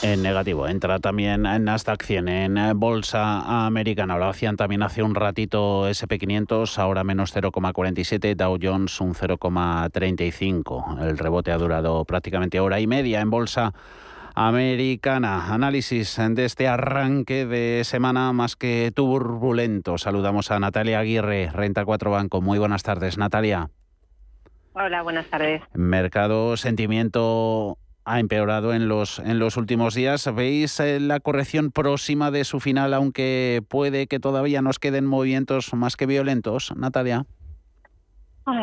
En negativo, entra también en Nasdaq 100, en bolsa americana. Lo hacían también hace un ratito SP500, ahora menos 0,47, Dow Jones un 0,35. El rebote ha durado prácticamente hora y media en bolsa americana. Análisis de este arranque de semana más que turbulento. Saludamos a Natalia Aguirre, Renta 4 Banco. Muy buenas tardes, Natalia. Hola, buenas tardes. Mercado, sentimiento ha empeorado en los, en los últimos días. ¿Veis eh, la corrección próxima de su final, aunque puede que todavía nos queden movimientos más que violentos, Natalia?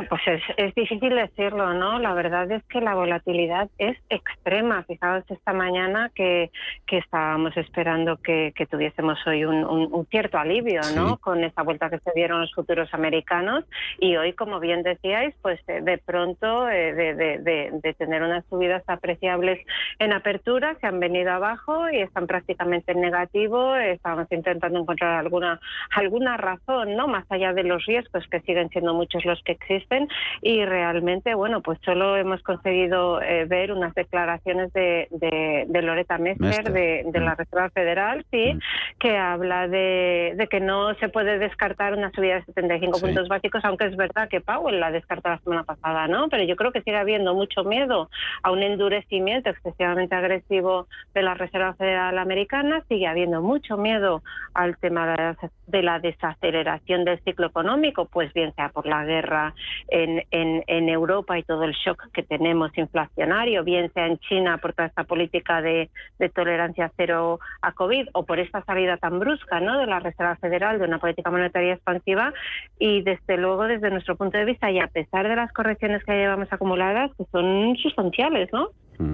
Pues es, es, difícil decirlo, ¿no? La verdad es que la volatilidad es extrema. Fijaos esta mañana que, que estábamos esperando que, que tuviésemos hoy un, un, cierto alivio, ¿no? Con esta vuelta que se dieron los futuros americanos y hoy, como bien decíais, pues eh, de pronto eh, de, de, de, tener unas subidas apreciables en apertura se han venido abajo y están prácticamente en negativo. Estamos intentando encontrar alguna alguna razón, ¿no? Más allá de los riesgos que siguen siendo muchos los que existen y realmente, bueno, pues solo hemos conseguido eh, ver unas declaraciones de, de, Loreta Mester, de, la mm. Reserva Federal, sí, mm. que habla de, que no se puede descartar una subida de 75 puntos básicos, aunque es verdad que Powell la descartó la semana pasada, ¿no? Pero yo creo que sigue habiendo mucho miedo a un endurecimiento excesivamente agresivo de la Reserva Federal Americana, sigue habiendo mucho miedo al tema de la desaceleración del ciclo económico, pues bien sea por la guerra en, en, en, Europa y todo el shock que tenemos inflacionario, bien sea en China por toda esta política de, de, tolerancia cero a COVID o por esta salida tan brusca ¿no? de la Reserva Federal de una política monetaria expansiva y desde luego desde nuestro punto de vista y a pesar de las correcciones que llevamos acumuladas que son sustanciales, ¿no?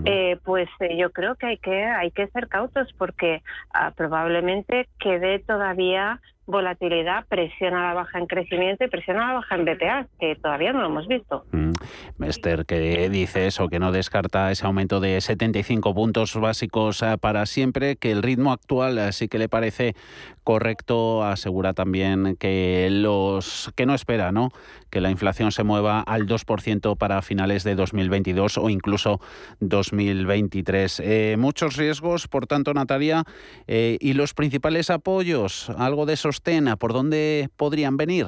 Eh, pues eh, yo creo que hay que hay que ser cautos porque ah, probablemente quede todavía volatilidad, presión a la baja en crecimiento y presión a la baja en BPA, que todavía no lo hemos visto. Mm. Mester, que dice eso, que no descarta ese aumento de 75 puntos básicos eh, para siempre, que el ritmo actual eh, sí que le parece correcto, asegura también que los que no espera, ¿no? que la inflación se mueva al 2% para finales de 2022 o incluso 2023. Eh, muchos riesgos, por tanto, Natalia, y los principales apoyos, algo de sostén, ¿por dónde podrían venir?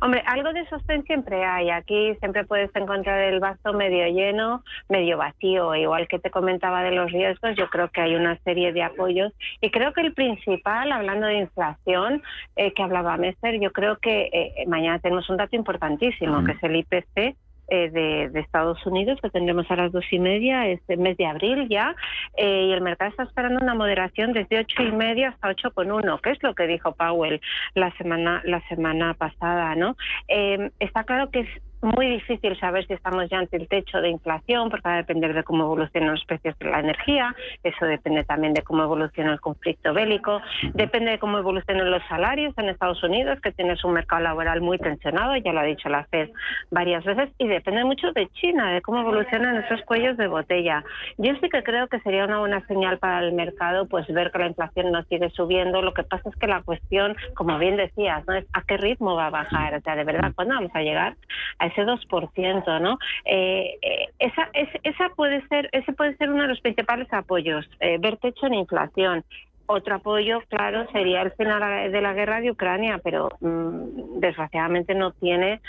Hombre, algo de sostén siempre hay. Aquí siempre puedes encontrar el vaso medio lleno, medio vacío. Igual que te comentaba de los riesgos, yo creo que hay una serie de apoyos. Y creo que el principal, hablando de inflación, eh, que hablaba Mester, yo creo que eh, mañana tenemos un dato importantísimo, que es el IPC eh, de, Estados Unidos que tendremos a las dos y media este mes de abril ya eh, y el mercado está esperando una moderación desde ocho y media hasta ocho con uno que es lo que dijo Powell la semana la semana pasada no eh, está claro que es muy difícil saber si estamos ya ante el techo de inflación, porque va a depender de cómo evolucionan los precios de la energía, eso depende también de cómo evoluciona el conflicto bélico, depende de cómo evolucionan los salarios en Estados Unidos, que tienes un mercado laboral muy tensionado, ya lo ha dicho la FED varias veces, y depende mucho de China, de cómo evolucionan esos cuellos de botella. Yo sí que creo que sería una buena señal para el mercado, pues ver que la inflación no sigue subiendo. Lo que pasa es que la cuestión, como bien decías, ¿no? es a qué ritmo va a bajar, o sea, de verdad, ¿cuándo vamos a llegar a ese 2%, ¿no? Eh, eh, esa, esa puede ser, ese puede ser uno de los principales apoyos, eh, ver techo en inflación. Otro apoyo, claro, sería el final de la guerra de Ucrania, pero mm, desgraciadamente no tiene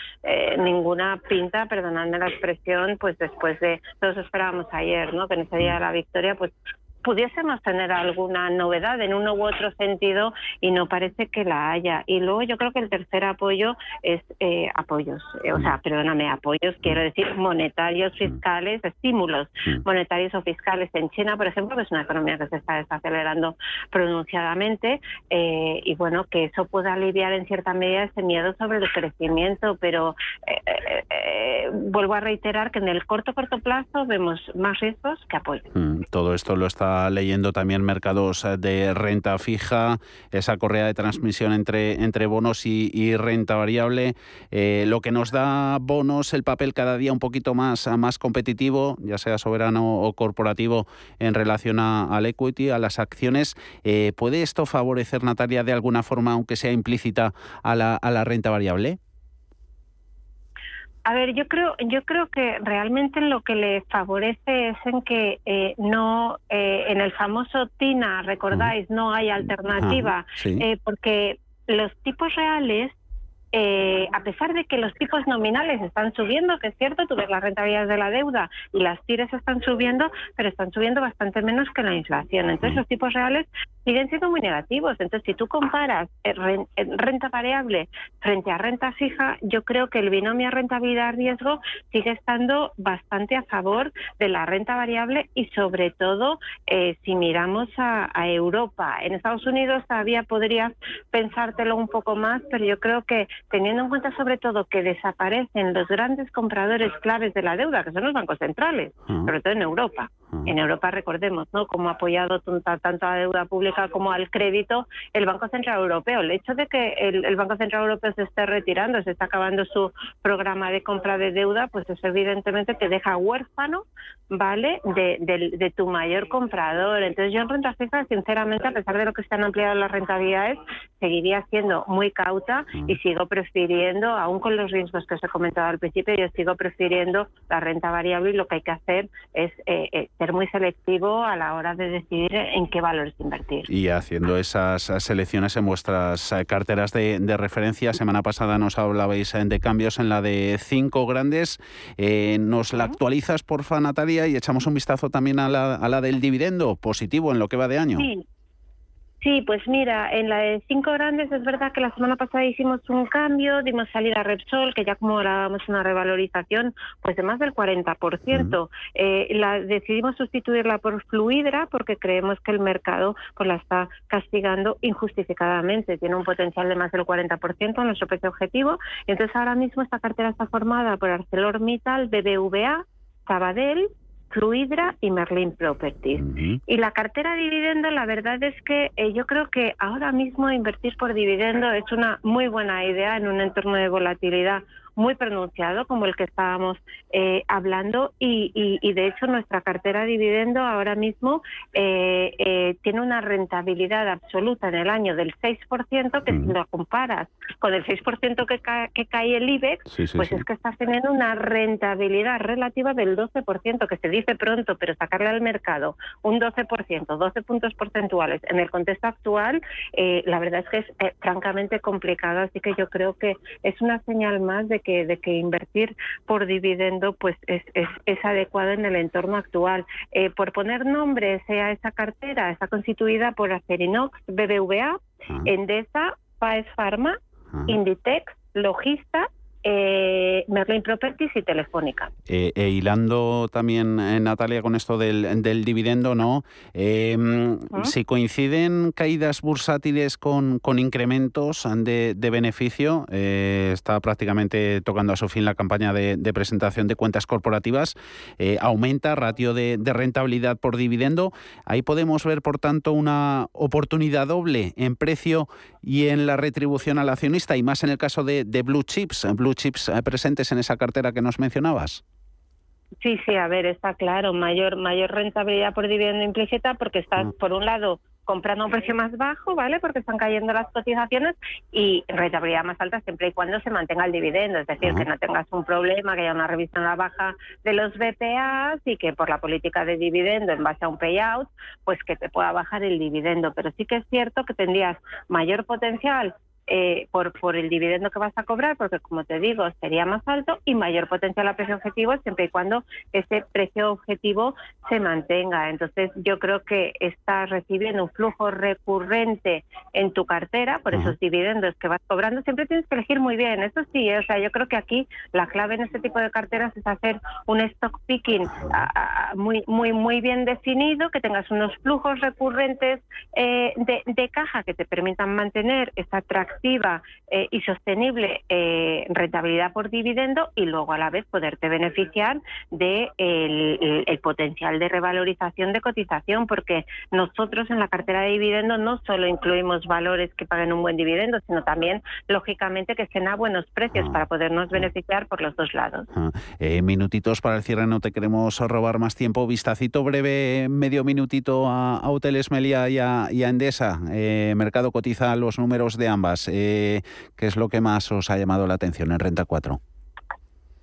ninguna pinta, perdonadme la expresión, pues después de todos esperábamos ayer, ¿no? Que en ese día de la victoria, pues pudiésemos tener alguna novedad en uno u otro sentido y no parece que la haya. Y luego yo creo que el tercer apoyo es eh, apoyos, eh, o sea, perdóname, apoyos, quiero decir monetarios, fiscales, estímulos monetarios o fiscales en China, por ejemplo, que es una economía que se está desacelerando pronunciadamente eh, y bueno, que eso pueda aliviar en cierta medida ese miedo sobre el crecimiento, pero vuelvo a reiterar que en el corto corto plazo vemos más riesgos que apoyos. Mm, todo esto lo está leyendo también mercados eh, de renta fija, esa correa de transmisión entre, entre bonos y, renta variable, eh, lo que nos da bonos, el papel cada día un poquito más, más competitivo, ya sea soberano o corporativo, en relación al equity, a las acciones. Eh, ¿Puede esto favorecer, Natalia, de alguna forma, aunque sea implícita, a la, a la renta variable? A ver, yo creo, yo creo que realmente lo que le favorece es en que eh, no, eh, en el famoso TINA, recordáis, no hay alternativa, eh, porque los tipos reales eh, a pesar de que los tipos nominales están subiendo, que es cierto, tú ves las rentabilidades de la deuda y las tires están subiendo, pero están subiendo bastante menos que la inflación. Entonces, los tipos reales siguen siendo muy negativos. Entonces, si tú comparas renta variable frente a renta fija, yo creo que el binomio rentabilidad-riesgo sigue estando bastante a favor de la renta variable y, sobre todo, eh, si miramos a, a Europa. En Estados Unidos todavía podrías pensártelo un poco más, pero yo creo que teniendo en cuenta sobre todo que desaparecen los grandes compradores claves de la deuda, que son los bancos centrales, sobre todo en Europa. En Europa, recordemos, ¿no? Como ha apoyado tanto a la deuda pública como al crédito el Banco Central Europeo. El hecho de que el, Banco Central Europeo se esté retirando, se está acabando su programa de compra de deuda, pues es evidentemente que deja huérfano, ¿vale?, de, tu mayor comprador. Entonces, yo en renta fija, sinceramente, a pesar de lo que se han ampliado las rentabilidades, seguiría siendo muy cauta y sigo prefiriendo, aún con los riesgos que os he comentado al principio, yo sigo prefiriendo la renta variable y lo que hay que hacer es eh, eh, ser muy selectivo a la hora de decidir en qué valores invertir. Y haciendo esas selecciones en vuestras eh, carteras de, referencia, semana pasada nos hablabais de cambios en la de cinco grandes. ¿Nos la actualizas, porfa, Natalia? Y echamos un vistazo también a la, a la del dividendo positivo en lo que va de año. Sí. Sí, pues mira, en la de cinco grandes es verdad que la semana pasada hicimos un cambio, dimos salida a Repsol, que ya como hablábamos una revalorización pues de más del 40%. eh, la, decidimos sustituirla por Fluidra porque creemos que el mercado pues la está castigando injustificadamente. Tiene un potencial de más del 40% en nuestro precio objetivo. Entonces ahora mismo esta cartera está formada por ArcelorMittal, BBVA, Sabadell, Fluidra y Merlin Properties. Y la cartera dividendo, la verdad es que eh, yo creo que ahora mismo invertir por dividendo es una muy buena idea en un entorno de volatilidad muy pronunciado como el que estábamos eh, hablando y, y, de hecho nuestra cartera dividendo ahora mismo eh, eh, tiene una rentabilidad absoluta en el año del 6% que si lo comparas con el 6% que, que cae el IBEX pues es que estás teniendo una rentabilidad relativa del 12% que se dice pronto pero sacarle al mercado un 12% 12 puntos porcentuales en el contexto actual la verdad es que es francamente complicado así que yo creo que es una señal más de que, de que invertir por dividendo pues es, es, es adecuado en el entorno actual. Eh, por poner nombre, sea esa cartera, está constituida por Acerinox, BBVA, Endesa, Paes Pharma, Inditex, Logista eh, Merlin Properties y Telefónica. Eh, e hilando también, eh, Natalia, con esto del, del dividendo, ¿no? Em, si coinciden caídas bursátiles con, con incrementos de, de beneficio, eh, está prácticamente tocando a su fin la campaña de, de presentación de cuentas corporativas, aumenta ratio de, de rentabilidad por dividendo. Ahí podemos ver, por tanto, una oportunidad doble en precio y en la retribución al accionista, y más en el caso de, de Blue Chips. Blue chips eh, presentes en esa cartera que nos mencionabas? Sí, sí, a ver, está claro, mayor mayor rentabilidad por dividendo implícita porque estás, mm. por un lado, comprando a un precio más bajo, ¿vale? Porque están cayendo las cotizaciones y rentabilidad más alta siempre y cuando se mantenga el dividendo, es decir, que no tengas un problema, que haya una revisión a la baja de los BPAs y que por la política de dividendo en base a un payout, pues que te pueda bajar el dividendo. Pero sí que es cierto que tendrías mayor potencial eh, por, por el dividendo que vas a cobrar, porque como te digo, sería más alto y mayor potencial a precio objetivo siempre y cuando ese precio objetivo se mantenga. Entonces, yo creo que estás recibiendo un flujo recurrente en tu cartera por esos dividendos que vas cobrando. Siempre tienes que elegir muy bien. Eso sí, o sea, yo creo que aquí la clave en este tipo de carteras es hacer un stock picking muy, muy, muy bien definido, que tengas unos flujos recurrentes eh, de, de caja que te permitan mantener esa atracción activa eh, y sostenible eh, rentabilidad por dividendo y luego a la vez poderte beneficiar de el, potencial de revalorización de cotización porque nosotros en la cartera de dividendo no solo incluimos valores que paguen un buen dividendo sino también lógicamente que estén a buenos precios ah. para podernos beneficiar por los dos lados. Ah. Eh, minutitos para el cierre, no te queremos robar más tiempo. Vistacito breve, medio minutito a, Hoteles Melia y a, y a Endesa. mercado cotiza los números de ambas. Eh, ¿Qué es lo que más os ha llamado la atención en Renta 4?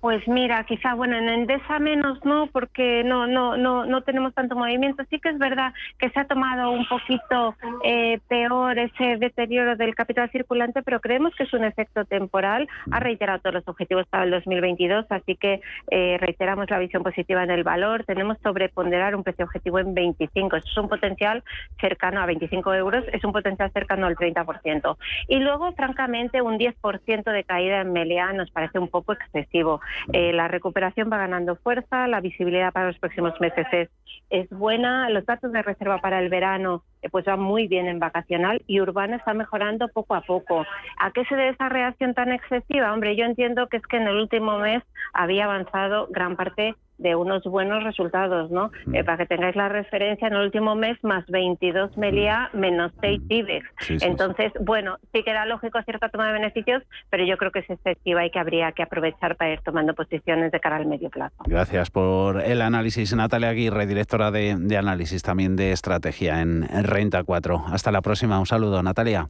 Pues mira, quizá bueno en Endesa menos no, porque no no no no tenemos tanto movimiento. Sí que es verdad que se ha tomado un poquito eh, peor ese deterioro del capital circulante, pero creemos que es un efecto temporal. Ha reiterado todos los objetivos para el 2022, así que eh, reiteramos la visión positiva en el valor. Tenemos sobreponderar un precio objetivo en 25. Eso es un potencial cercano a 25 euros, es un potencial cercano al 30%. Y luego, francamente, un 10% de caída en Meliá nos parece un poco excesivo. Eh, la recuperación va ganando fuerza, la visibilidad para los próximos meses es, es buena, los datos de reserva para el verano eh, pues van muy bien en vacacional y Urbana está mejorando poco a poco. ¿A qué se debe esa reacción tan excesiva? Hombre, yo entiendo que es que en el último mes había avanzado gran parte de unos buenos resultados, ¿no? Mm. Eh, para que tengáis la referencia, en el último mes más 22 Melia mm. menos 6 mm. IBEX. Entonces, bueno, sí que era lógico cierta toma de beneficios, pero yo creo que es excesiva y que habría que aprovechar para ir tomando posiciones de cara al medio plazo. Gracias por el análisis. Natalia Aguirre, directora de, análisis también de estrategia en, Renta 4. Hasta la próxima. Un saludo, Natalia.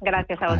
Gracias a vosotros.